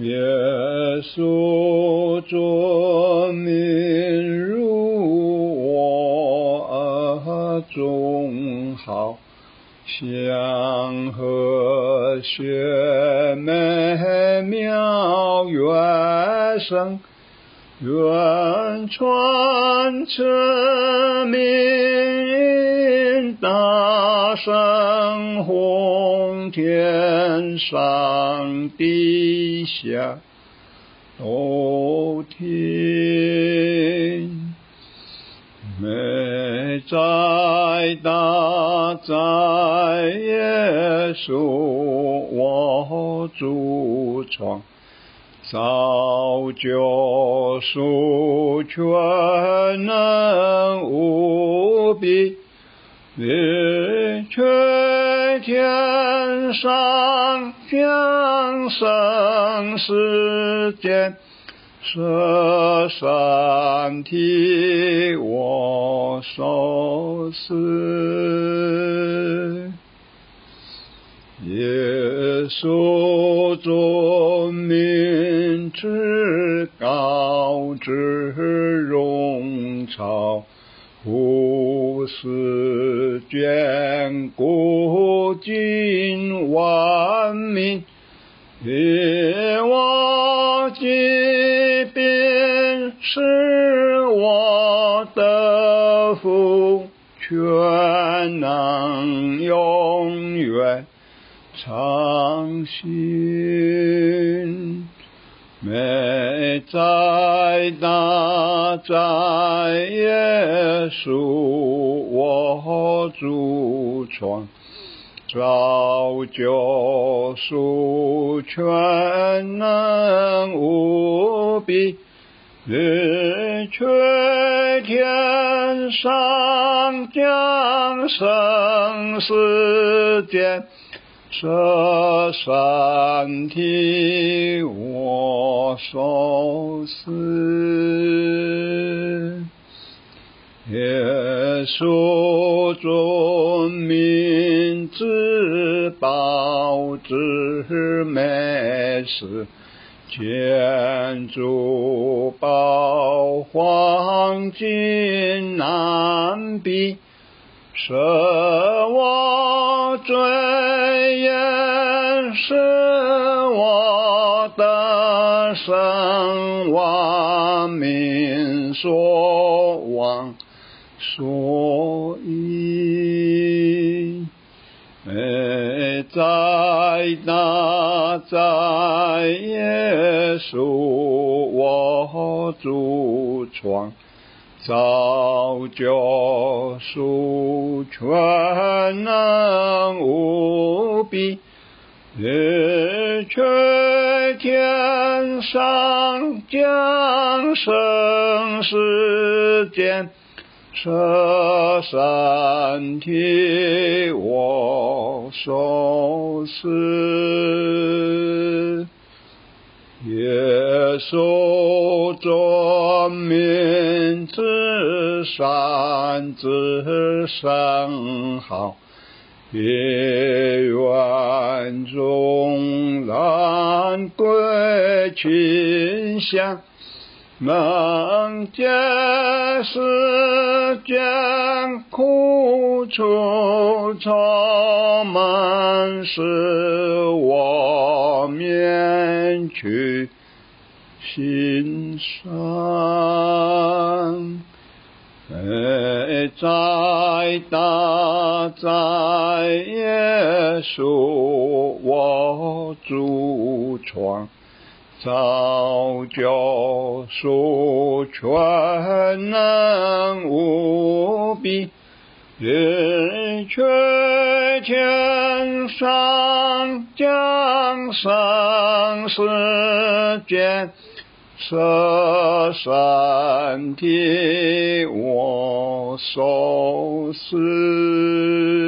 耶稣尊名如我耳中好，祥和雪美妙乐声，愿传此名大声轰天上地下都听，美哉大哉耶稣我主创，造救赎全能无比，你却天上降生世间，舍身替我受死。耶稣尊至高之荣朝，无私眷顾尽万民，你我即便是我的福，全能永远长新。在大哉耶稣我主创，造就属全能无比，你却天上降生世间。舍身替我受死，耶稣尊名之宝之美事，建筑宝黄金难比。舍我罪是，我得生，万民所望，所依。美哉大哉耶稣我主创。造救赎全能无比，你却天上降生世间，舍身替我受死。耶稣尊名至善之圣号，必愿众人归勤向，能解世间苦楚愁满是我免去心伤。美哉大哉耶稣我主创。造救赎全能无比，你却天上降生世间，舍身替我受死。